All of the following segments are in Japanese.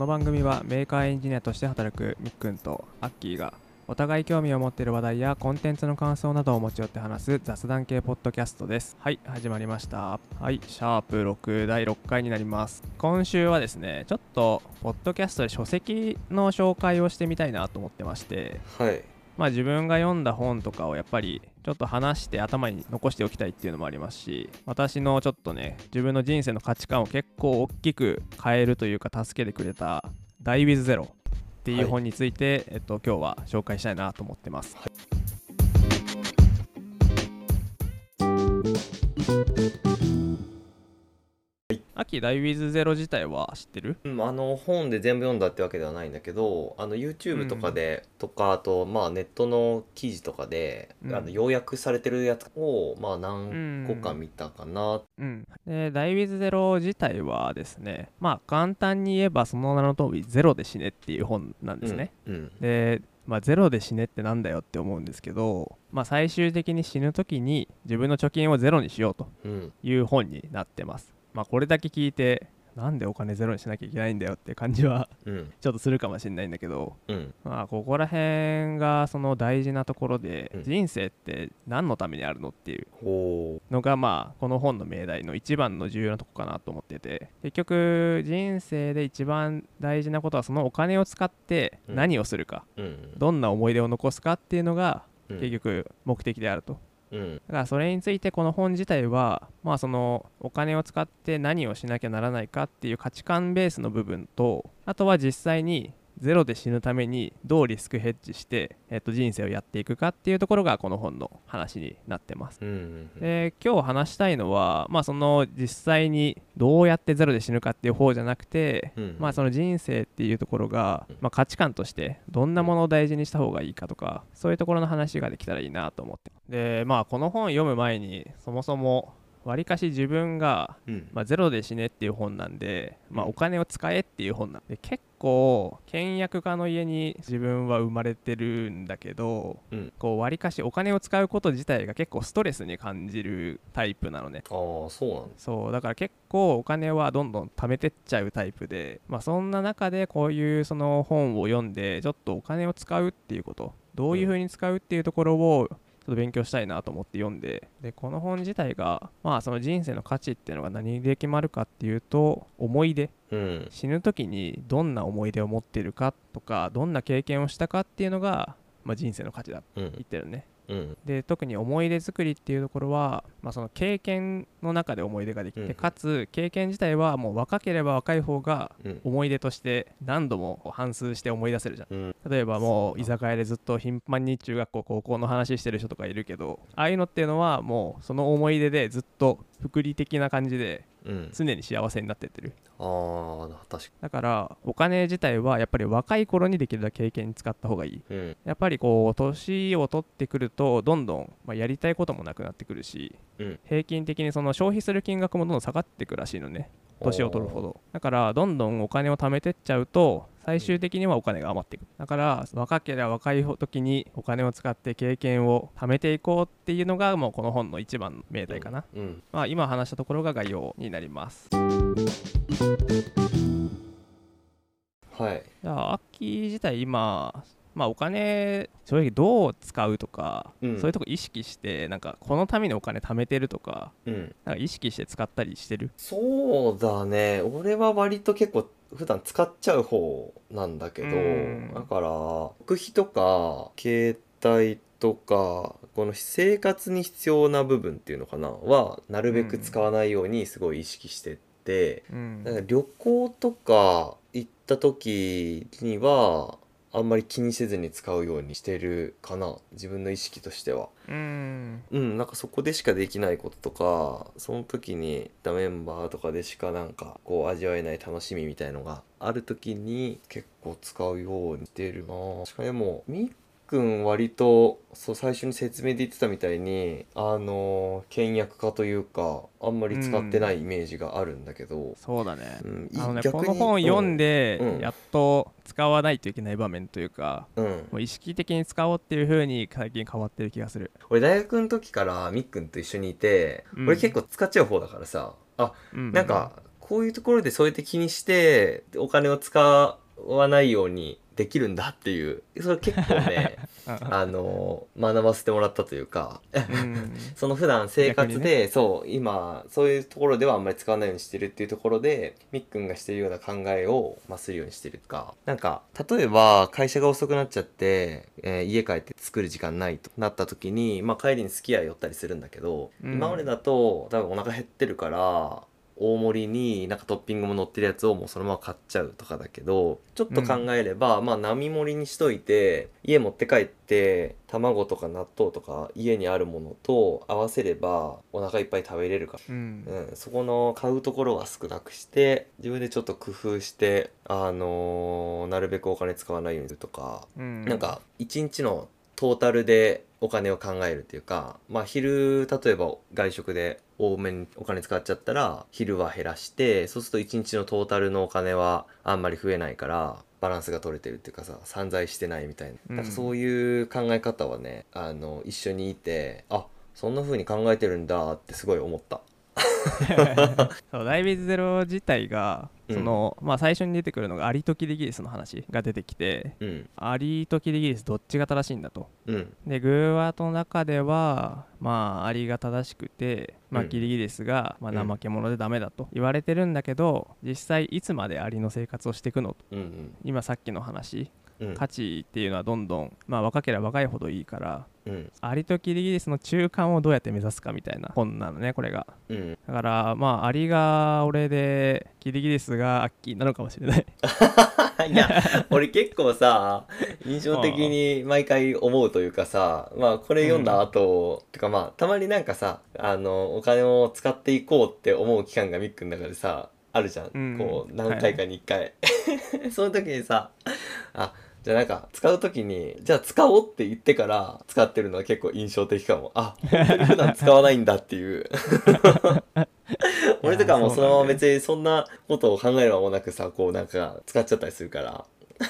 の番組はメーカーエンジニアとして働くみっくんとアッキーがお互い興味を持っている話題やコンテンツの感想などを持ち寄って話す雑談系ポッドキャストです。はい始まりました。はいシャープ6第6回になります。今週はですねちょっとポッドキャストで書籍の紹介をしてみたいなと思ってまして。はい。まあ自分が読んだ本とかをやっぱりちょっと話して頭に残しておきたいっていうのもありますし私のちょっとね自分の人生の価値観を結構大きく変えるというか助けてくれた「 DIE WITH ZERO」っていう本について、えっと、今日は紹介したいなと思ってます。秋ダイ・ウィズ・ゼロ自体は知ってる？うん、あの本で全部読んだってわけではないんだけどあの YouTube とかで、とかあとまあネットの記事とかで、うん。あの要約されてるやつをまあ何個か見たかな、うん、でダイ・ウィズ・ゼロ自体はですねまあ簡単に言えばその名の通りゼロで死ねっていう本なんですね、うん。で、まあ、ゼロで死ねってなんだよって思うんですけど、まあ、最終的に死ぬ時に自分の貯金をゼロにしようとうん。いう本になってますまあこれだけ聞いてなんでお金ゼロにしなきゃいけないんだよって感じはうん。ちょっとするかもしれないんだけどうん。まあここら辺がその大事なところでうん。人生って何のためにあるのっていうほのがまあこの本の命題の一番の重要なとこかなと思ってて結局人生で一番大事なことはそのお金を使って何をするか、どんな思い出を残すかっていうのがうん。結局目的であると、うん。だからそれについてこの本自体はまあそのお金を使って何をしなきゃならないかっていう価値観ベースの部分とあとは実際にゼロで死ぬためにどうリスクヘッジして、えっと、人生をやっていくかっていうところがこの本の話になってます。うんうんで今日話したいのは、まあ、その実際にどうやってゼロで死ぬかっていう方じゃなくて、うんまあ、その人生っていうところが、まあ、価値観としてどんなものを大事にした方がいいかとかそういうところの話ができたらいいなと思って。でまあこの本読む前にそもそもわりかし自分が、うん。まあ、ゼロで死ねっていう本なんで、まあ、お金を使えっていう本なんで結構倹約家の家に自分は生まれてるんだけどうん。こう割かしお金を使うこと自体が結構ストレスに感じるタイプなのね。ああそうなんそうだから結構お金はどんどん貯めてっちゃうタイプでまあそんな中でこういうその本を読んでちょっとお金を使うっていうことどういう風に使うっていうところをちょっと勉強したいなと思って読んで。でこの本自体がまあその人生の価値っていうのが何で決まるかっていうと思い出。うん。死ぬ時にどんな思い出を持ってるかとかどんな経験をしたかっていうのが、まあ、人生の価値だってうん。言ってるね。うんで特に思い出作りっていうところは、まあ、その経験の中で思い出ができて、うん。かつ経験自体はもう若ければ若い方がうん。思い出として何度も反芻して思い出せるじゃん。うん。例えばもう居酒屋でずっと頻繁に中学校高校の話してる人とかいるけどああいうのっていうのはもうその思い出でずっと福利的な感じでうん常に幸せになってってる。ああ確かだからお金自体はやっぱり若い頃にできるだけ経験に使った方がいい。にうん。やっぱりこう年を取ってくるとどんどん、まあ、やりたいこともなくなってくるしうん。平均的にその消費する金額もどんどん下がってくらしいのね年を取るほど。だからどんどんお金を貯めてっちゃうと最終的にはお金が余っていくだから若ければ若い時にお金を使って経験を貯めていこうっていうのがもうこの本の一番の命題かな、うん。まあ今話したところが概要になります。はい。じゃあ秋自体今まあお金正直どう使うとか、うん。そういうとこ意識してなんかこのためにお金貯めてるとかうん。なんか意識して使ったりしてる？そうだね。俺は割と結構普段使っちゃう方なんだけどうん。だから食費とか携帯とかこの生活に必要な部分っていうのかなはなるべく使わないようにすごい意識してって、うん。だから旅行とか行った時にはあんまり気にせずに使うようにしてるかな自分の意識としては。うんうん、なんかそこでしかできないこととかその時に行ったメンバーとかでしかなんかこう味わえない楽しみみたいのがある時に結構使うようにしてるなしかもでもみっくん割とそう最初に説明で言ってたみたいにあの倹約家というかあんまり使ってないイメージがあるんだけど、そうだね。うんのねこの本読んでうん。うん。やっと使わないといけない場面というかうん、もう意識的に使おうっていう風に最近変わってる気がする。俺大学の時からみっくんと一緒にいて、うん。俺結構使っちゃう方だからさあうん。なんかこういうところでそうやって気にしてお金を使わないようにできるんだっていうそれ結構ね あの学ばせてもらったというかうん。その普段生活逆で、そう今そういうところではあんまり使わないようにしてるっていうところでみっくんがしてるような考えを、まあ、するようにしてるか。なんか例えば会社が遅くなっちゃって、えー家帰って作る時間ないとなった時に、まあ、帰りにすき家寄ったりするんだけど、うん。今までだと多分お腹減ってるから大盛りになんかトッピングも乗ってるやつをもうそのまま買っちゃうとかだけどちょっと考えれば、まあ並盛りにしといて家持って帰って卵とか納豆とか家にあるものと合わせればお腹いっぱい食べれるから。うん。うん、そこの買うところは少なくして自分でちょっと工夫してあのーなるべくお金使わないようにするとか、うん。なんか一日のトータルでお金を考えるっていうかまあ昼例えば外食で多めにお金使っちゃったら昼は減らしてそうすると一日のトータルのお金はあんまり増えないからバランスが取れてるっていうかさ散財してないみたいな,、うんなんかそういう考え方はねあの一緒にいてあそんな風に考えてるんだってすごい思った。そうダイビーズゼロ自体がうんその、まあ最初に出てくるのがアリとキリギリスの話が出てきてうん。アリとキリギリスどっちが正しいんだと。うん。でグーワートの中ではまあアリが正しくて、まあ、うん。キリギリスが、まあ、うん。怠け者でダメだと言われてるんだけど実際いつまでアリの生活をしていくのと。うん。今さっきの話。うん。価値っていうのはどんどん、まあ、若ければ若いほどいいからうん。アリとキリギリスの中間をどうやって目指すかみたいな本なのねこれが。うん。だからまあアリが俺でキリギリスがアッキーなのかもしれない。いや俺結構さ印象的に毎回思うというかさまあこれ読んだ後、てかまあたまになんかさあのお金を使っていこうって思う期間がミックの中でさあるじゃん、うん。こう何回かに1回、その時にさあじゃあなんか使う時にじゃあ使おうって言ってから使ってるのは結構印象的かも。あ本当に普段使わないんだっていう。俺とかもうそのまま別にそんなことを考える間もなくさこうなんか使っちゃったりするから。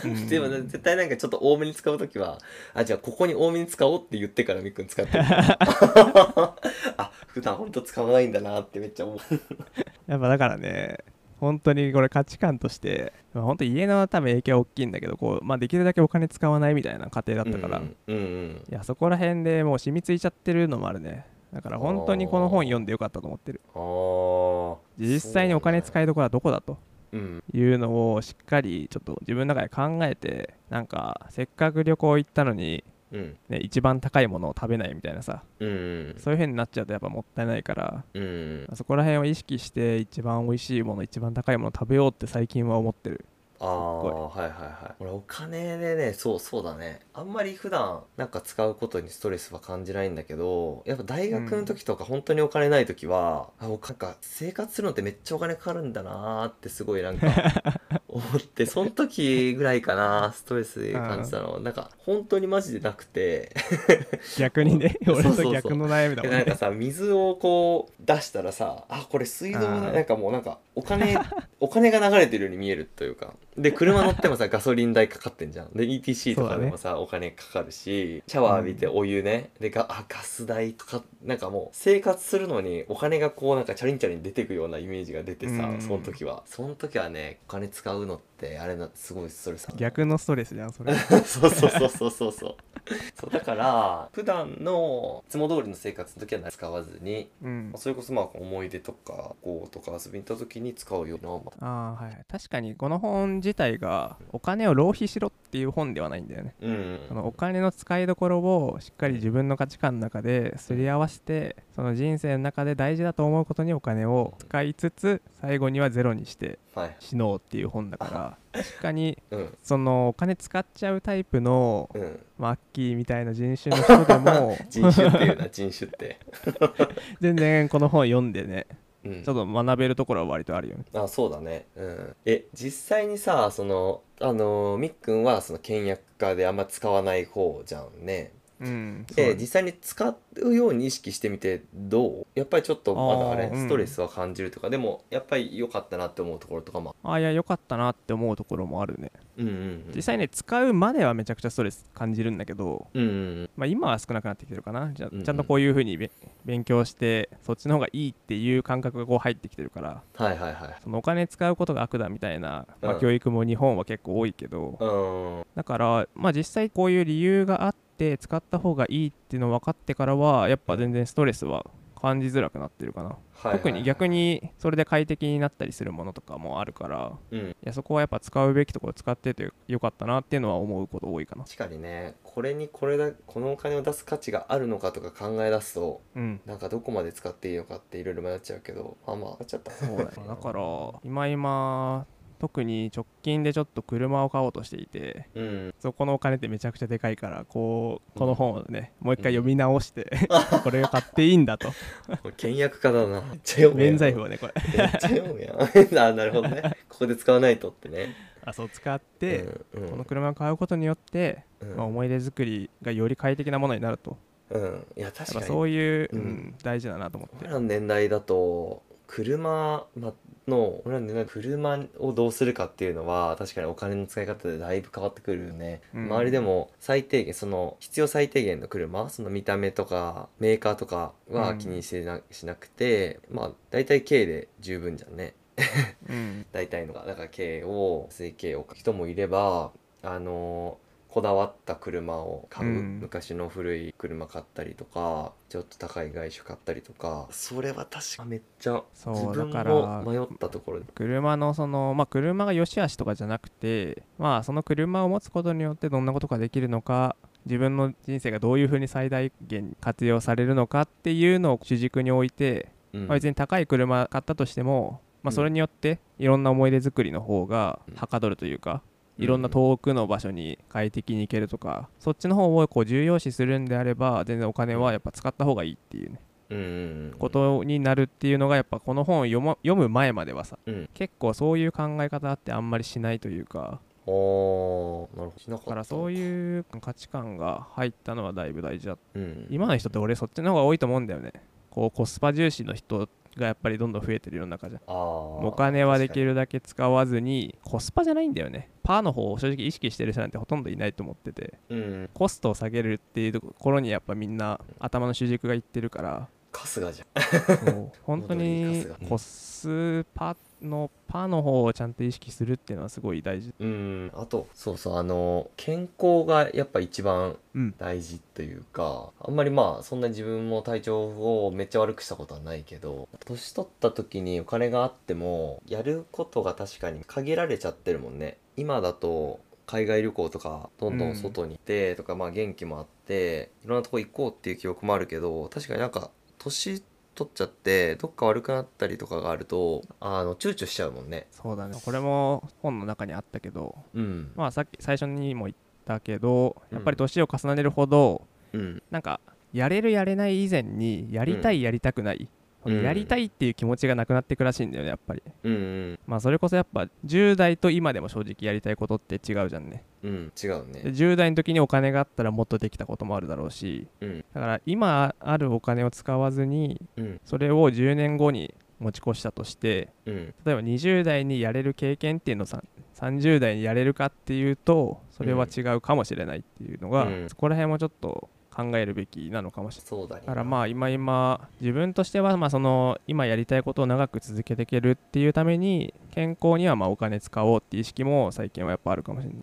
うん。でもね絶対なんかちょっと多めに使う時はあじゃあここに多めに使おうって言ってからみっくん使ってる。あ普段ほんと使わないんだなってめっちゃ思う。やっぱだからね本当にこれ価値観として、まあ、本当家の多分影響は大きいんだけどこう、まあ、できるだけお金使わないみたいな家庭だったから、うんうんうんいやそこら辺でもう染みついちゃってるのもあるね。だから本当にこの本読んでよかったと思ってる。実際にお金使いどころはどこだと。うんいうのをしっかりちょっと自分の中で考えてなんかせっかく旅行行ったのに、うん。ね、一番高いものを食べないみたいなさ。うんそういう風になっちゃうとやっぱもったいないから。うんそこら辺を意識して一番美味しいもの一番高いものを食べようって最近は思ってる。ああはいはいはい。俺お金でねそうそうだねあんまり普段なんか使うことにストレスは感じないんだけどやっぱ大学の時とか本当にお金ない時は、あおなんか生活するのってめっちゃお金かかるんだなーってすごいなんか 思ってその時ぐらいかなストレス感じたの。なんか本当にマジでなくて。逆にね 俺と逆の悩みだもんね。なんかさ水をこう出したらさあこれ水道なんかもうなんかお金 お金が流れてるように見えるというか。で車乗ってもさガソリン代かかってんじゃん。で ETC とかでもさ、お金かかるしシャワー浴びてお湯ね、でがあガス代かかなんかもう生活するのにお金がこうなんかチャリンチャリン出てくようなイメージが出てさ、うん。その時は。その時はねお金使うのってあれなすごいストレス逆のストレスじゃんそれ。そうそうそうそうそうそう そうだから普段のいつも通りの生活の時は使わずにうん。それこそまあ思い出とかこうとか遊びに行った時に使うようなあ。あはい確かにこの本自体がお金を浪費しろっていう本ではないんだよね。うんそのお金の使いどころをしっかり自分の価値観の中ですり合わせてその人生の中で大事だと思うことにお金を使いつつ最後にはゼロにしてはい。死のうっていう本だから確かにうん。そのお金使っちゃうタイプのうん。マッキーみたいな人種の人でも 人種っていうな人種って。全然この本読んでねうん。ちょっと学べるところは割とあるよね。あそうだね。うん。え実際にさそのあのみっくんはその倹約家であんま使わない方じゃんね。うんで実際に使うように意識してみてどう？やっぱりちょっとまだあれあーうん。ストレスは感じるとか、でもやっぱり良かったなって思うところとかもあ。いや良かったなって思うところもあるね。うんうんうん。実際ね使うまではめちゃくちゃストレス感じるんだけど、うんうんまあ、今は少なくなってきてるかな。じゃうんうん。ちゃんとこういうふうにべ勉強してそっちの方がいいっていう感覚がこう入ってきてるからはいはいはい。そのお金使うことが悪だみたいな、まあ、うん教育も日本は結構多いけど、うん。だから、まあ、実際こういう理由があって使った方がいいっていうの分かってからはやっぱ全然ストレスは感じづらくなってるかな、はいはいはい。特に逆にそれで快適になったりするものとかもあるからうん。いやそこはやっぱ使うべきところ使っててよかったなっていうのは思うこと多いかな。確かにね。これにこれだこのお金を出す価値があるのかとか考え出すとうん。なんかどこまで使っていいのかっていろいろ迷っちゃうけどまあまあ買っちゃった。そうだよだから今今特に直近でちょっと車を買おうとしていてうん。そこのお金ってめちゃくちゃでかいからこうこの本をね、もう一回読み直して、これを買っていいんだと。倹約家だな。めっちゃ読むやん。免罪符をねこれ。めっちゃ読むやん。あなるほどね。ここで使わないとってね。あそう使って、うんうん。この車を買うことによって、うん。まあ、思い出作りがより快適なものになると。うん。いや確かに。そういう、うんうん。大事だなと思って。俺らの年代だと車の俺らの年代車をどうするかっていうのは確かにお金の使い方でだいぶ変わってくるよね、うん。周りでも最低限その必要最低限の車その見た目とかメーカーとかは気にしてな,、しなくてまあ大体軽で十分じゃんね。うん。大体のがだから軽を水軽を人もいればあのこだわった車を買う、うん。昔の古い車買ったりとかちょっと高い外車買ったりとか。それは確かめっちゃそう自分だからも迷ったところで。車のそのまあ車が良し悪しとかじゃなくてまあその車を持つことによってどんなことができるのか自分の人生がどういうふうに最大限活用されるのかっていうのを主軸に置いて、うん。まあ、別に高い車買ったとしても、まあ、うん。それによっていろんな思い出作りの方がうんはかどるというか、うんいろんな遠くの場所に快適に行けるとか、そっちの方をこう重要視するんであれば全然お金はやっぱ使った方がいいっていうね、うん。うんうんことになるっていうのがやっぱこの本を読,、ま、読む前まではさうん。結構そういう考え方ってあんまりしないというか。なるほど。だからそういう価値観が入ったのはだいぶ大事だ。うん。今の人って俺そっちの方が多いと思うんだよね。こうコスパ重視の人がやっぱりどんどん増えてる世の中じゃん。お金はできるだけ使わずにコスパじゃないんだよね。パーの方を正直意識してる人なんてほとんどいないと思ってて。うん。コストを下げるっていうところにやっぱみんな頭の主軸がいってるから春日じゃん。本当にコスパのパーの方をちゃんと意識するっていうのはすごい大事。うん。あとそうそうあの健康がやっぱ一番うん。大事というかあんまりまあそんな自分も体調をめっちゃ悪くしたことはないけど年取った時にお金があってもやることが確かに限られちゃってるもんね。今だと海外旅行とかどんどん外に行ってとか、まあ元気もあっていろんなとこ行こうっていう記憶もあるけど確かになんか年取っちゃってどっか悪くなったりとかがあるとあの躊躇しちゃうもんね。そうだね。これも本の中にあったけどうん。まあさっき最初にも言ったけどやっぱり年を重ねるほど、うん。なんかやれるやれない以前にやりたいやりたくない、うん。やりたいっていう気持ちがなくなっていくらしいんだよねやっぱり。うん。うんまあそれこそやっぱ10代と今でも正直やりたいことって違うじゃんねうん違うね。で10代の時にお金があったらもっとできたこともあるだろうしうん。だから今あるお金を使わずにうん。それを10年後に持ち越したとしてうん。例えば20代にやれる経験っていうのをさ30代にやれるかっていうとそれは違うかもしれないっていうのが、うん。そこら辺もちょっと考えるべきなのかもしれない。そうだね。だからまあ今今自分としてはまあその今やりたいことを長く続けていけるっていうために健康にはまあお金使おうっていう意識も最近はやっぱあるかもしれない。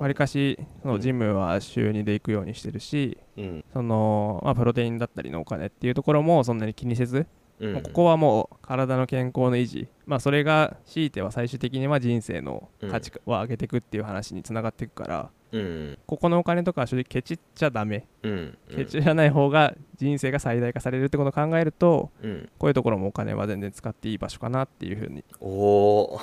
わりかしそのジムは週2で行くようにしてるしうん。そのまあプロテインだったりのお金っていうところもそんなに気にせずうんここはもう体の健康の維持まあそれが強いては最終的には人生の価値を上げていくっていう話につながっていくからうんここのお金とかは正直ケチっちゃダメ。うんケチらない方が人生が最大化されるってことを考えるとうん。こういうところもお金は全然使っていい場所かなっていうふうにおお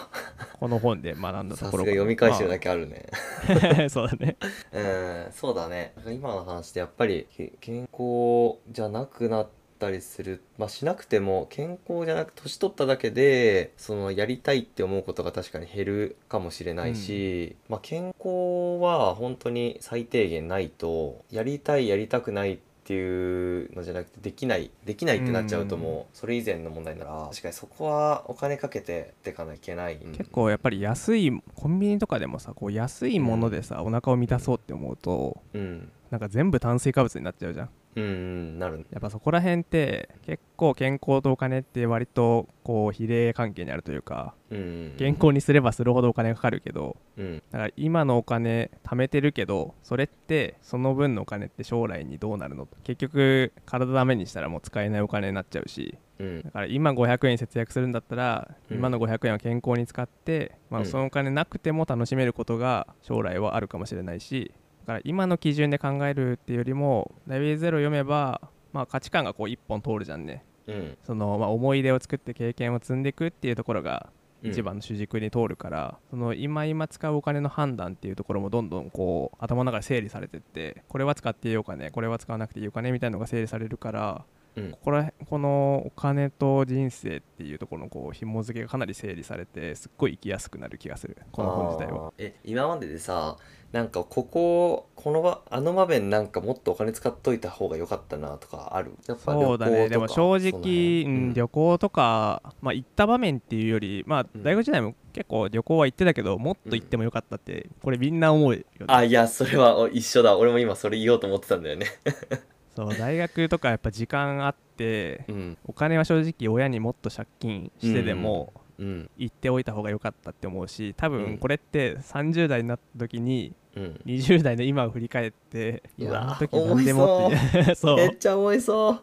この本で学んだところかな。読み返してるだけあるね。ま あそうだね。うんそうだね。今の話でやっぱりけ健康じゃなくなっったりする。まあしなくても健康じゃなく年取っただけでそのやりたいって思うことが確かに減るかもしれないし、まあ健康は本当に最低限ないとやりたいやりたくないっていうのじゃなくてできないできないってなっちゃうともうそれ以前の問題なら確かにそこはお金かけてってかないけない。結構やっぱり安いコンビニとかでもさこう安いものでさ、お腹を満たそうって思うとうん。なんか全部炭水化物になっちゃうじゃんうんうんなるやっぱそこら辺って結構健康とお金って割とこう比例関係にあるというかうん健康にすればするほどお金がかかるけどうん。だから今のお金貯めてるけどそれってその分のお金って将来にどうなるの？結局体ダメにしたらもう使えないお金になっちゃうしうん。だから今500円節約するんだったら、うん。今の500円は健康に使って、まあ、うん。そのお金なくても楽しめることが将来はあるかもしれないしだから今の基準で考えるっていうよりも「ダイビーゼロ」読めば、まあ、価値観がこう一本通るじゃんね。うん。その、まあ、思い出を作って経験を積んでいくっていうところがうん。一番の主軸に通るから、その今今使うお金の判断っていうところもどんどんこう頭の中で整理されてってこれは使っていいお金これは使わなくていいお金みたいなのが整理されるからうん。ここらこのお金と人生っていうところのこう紐付けがかなり整理されてすっごい生きやすくなる気がする。この本自体は。え今まででさなんかこここの場あの場面なんかもっとお金使っといた方が良かったなとかある？やっぱそうだね。でも正直、旅行とかその辺。うん、旅行とか、まあ、行った場面っていうよりまあうん。大学時代も結構旅行は行ってたけどもっと行ってもよかったってこれみんな思うよね。あいやそれはお一緒だ。俺も今それ言おうと思ってたんだよね。そう大学とかやっぱ時間あってうん。お金は正直親にもっと借金してでもうん行っておいた方が良かったって思うし多うん。分これって30代になった時にうん。20代の今を振り返っていうやわあの時何でもって そう。めっちゃ思いそう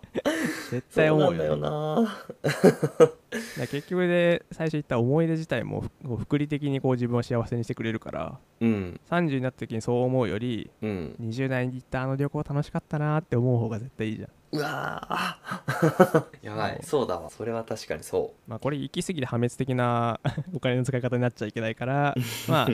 絶対思うよな。結局で最初言った思い出自体もふこう複利的にこう自分を幸せにしてくれるからうん。30になった時にそう思うよりうん。20代に行ったあの旅行楽しかったなって思う方が絶対いいじゃん。うわー。やばい。そう。だわ。それは確かにそまあこれ行き過ぎて破滅的な お金の使い方になっちゃいけないからまあ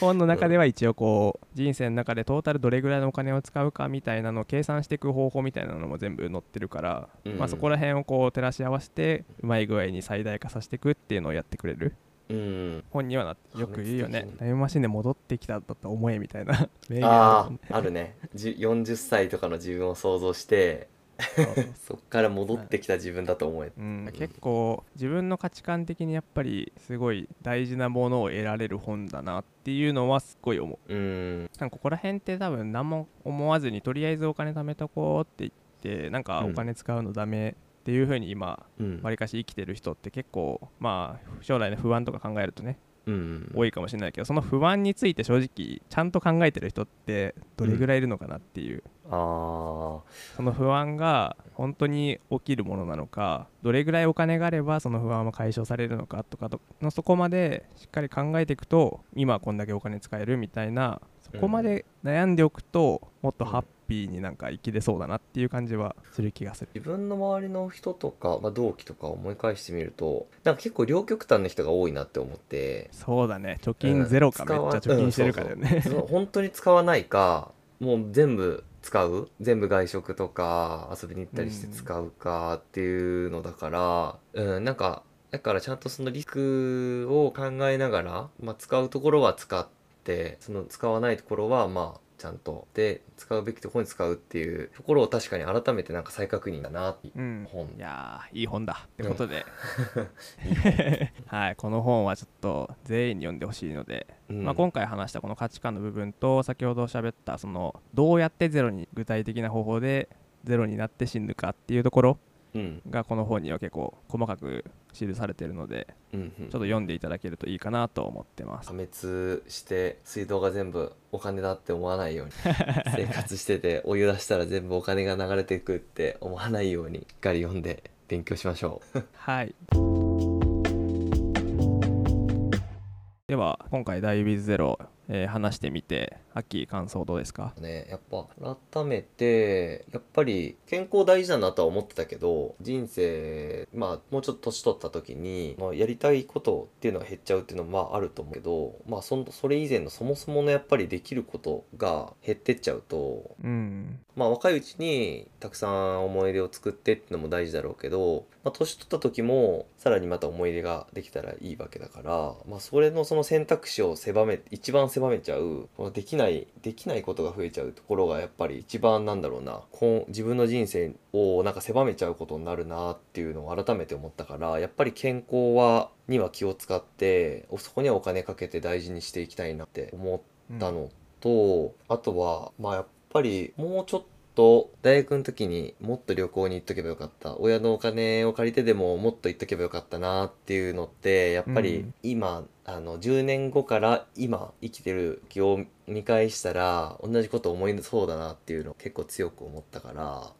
本の中では一応こう人生の中でトータルどれぐらいのお金を使うかみたいなのを計算していく方法みたいなのも全部載ってるから、うん。まあそこら辺をこう照らし合わせてうまい具合に最大化させていくっていうのをやってくれる。ううん。本にはなってよく言うよね。タイムマシンで戻ってきたんだと思えみたいな。名言ああるね。じゅ40歳とかの自分を想像してる そっから戻ってきた自分だと思え。うん、結構自分の価値観的にやっぱりすごい大事なものを得られる本だなっていうのはすっごい思う。うん。なんかここら辺って多分何も思わずにとりあえずお金貯めとこうって言ってなんかお金使うのダメっていう風に今うん。わりかし生きてる人って結構まあ将来の不安とか考えるとねうん多いかもしれないけどその不安について正直ちゃんと考えてる人ってどれぐらいいるのかなっていう、ああその不安が本当に起きるものなのかどれぐらいお金があればその不安は解消されるのかとかとのそこまでしっかり考えていくと今はこんだけお金使えるみたいなそこまで悩んでおくともっとハッになんか生きれそうだなっていう感じはする気がする。自分の周りの人とか、まあ、同期とか思い返してみるとなんか結構両極端な人が多いなって思って。そうだね。貯金ゼロかめっちゃ貯金してるからよね、そうそう。本当に使わないかもう全部使う？全部外食とか遊びに行ったりして使うかっていうのだからうん、なんかだからちゃんとそのリスクを考えながら、まあ、使うところは使ってその使わないところはまあちゃんと。で使うべきところに使うっていうところを確かに改めてなんか再確認だなっていううん。本。いやーいい本だ。ってことで、はいこの本はちょっと全員に読んでほしいので、うん。まあ、今回話したこの価値観の部分と先ほど喋ったそのどうやってゼロに具体的な方法でゼロになって死ぬかっていうところうんがこの本には結構細かく記されてるのでうんうん。ちょっと読んでいただけるといいかなと思ってます。破滅して水道が全部お金だって思わないように 生活しててお湯出したら全部お金が流れていくって思わないようにしっかり読んで勉強しましょう。はい。では今回「ダイビズゼロ」ええー話してみてアッキー感想どうですか？ねやっぱ改めてやっぱり健康大事だなとは思ってたけど人生まあもうちょっと年取った時に、まあ、やりたいことっていうのが減っちゃうっていうのもまああると思うけどまあそんそれ以前のそもそものやっぱりできることが減ってっちゃうとうん。まあ若いうちにたくさん思い出を作ってっていうのも大事だろうけど、まあ、年取った時もさらにまた思い出ができたらいいわけだから、まあ、それのその選択肢を狭め一番狭めちゃうこのできないできないことが増えちゃうところがやっぱり一番なんだろうなこ自分の人生をなんか狭めちゃうことになるなっていうのを改めて思ったからやっぱり健康はには気を使ってそこにはお金かけて大事にしていきたいなって思ったのと、あとはまあやっぱりもうちょっと大学の時にもっと旅行に行っとけばよかった。親のお金を借りてでももっと行っとけばよかったなっていうのってやっぱりうん。今、あの10年後から今生きてる気を見返したら同じこと思いそうだなっていうのを結構強く思ったから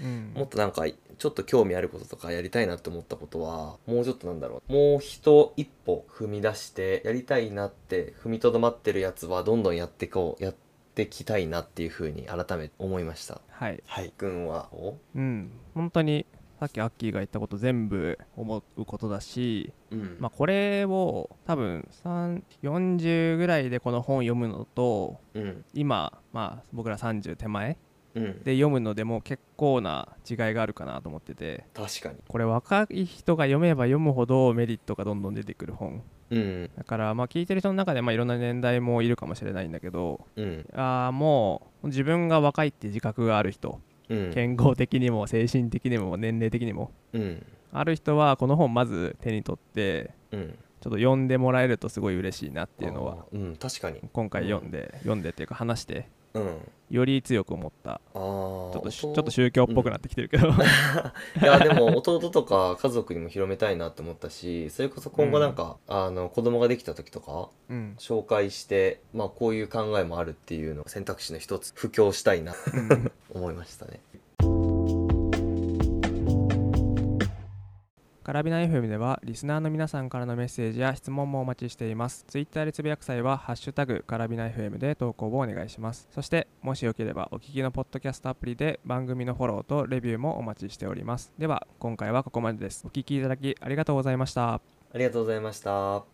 うん。もっとなんかちょっと興味あることとかやりたいなって思ったことはもうちょっとなんだろう。もう一一歩踏み出してやりたいなって踏みとどまってるやつはどんどんやってこうやってきたいなっていうふうに改めて思いました。はい。はい。君は？おうん。本当にさっきアッキーが言ったこと全部思うことだし、うん。まあ、これを多分3 40ぐらいでこの本を読むのとうん。今、まあ、僕ら30手前うん。で読むのでも結構な違いがあるかなと思ってて。確かに。これ若い人が読めば読むほどメリットがどんどん出てくる本うん。だからまあ聞いてる人の中でまあいろんな年代もいるかもしれないんだけどうん。あーもう自分が若いって自覚がある人うん。健康的にも精神的にも年齢的にもうん。ある人はこの本まず手に取ってうん。ちょっと読んでもらえるとすごい嬉しいなっていうのはうん確かに。今回読んで、読んでっていうか話してうんより強く思った。ちょっとしちょ弟っと宗教っぽくなってきてるけど、いやでも弟とか家族にも広めたいなって思ったしそれこそ今後なんか、あの子供ができた時とかうん。紹介してまあこういう考えもあるっていうのを選択肢の一つ布教したいなうん。思いましたねカラビナ FM ではリスナーの皆さんからのメッセージや質問もお待ちしています。ツイッターでつぶやく際は、ハッシュタグカラビナ FM で投稿をお願いします。そして、もしよければお聞きのポッドキャストアプリで番組のフォローとレビューもお待ちしております。では、今回はここまでです。お聞きいただきありがとうございました。ありがとうございました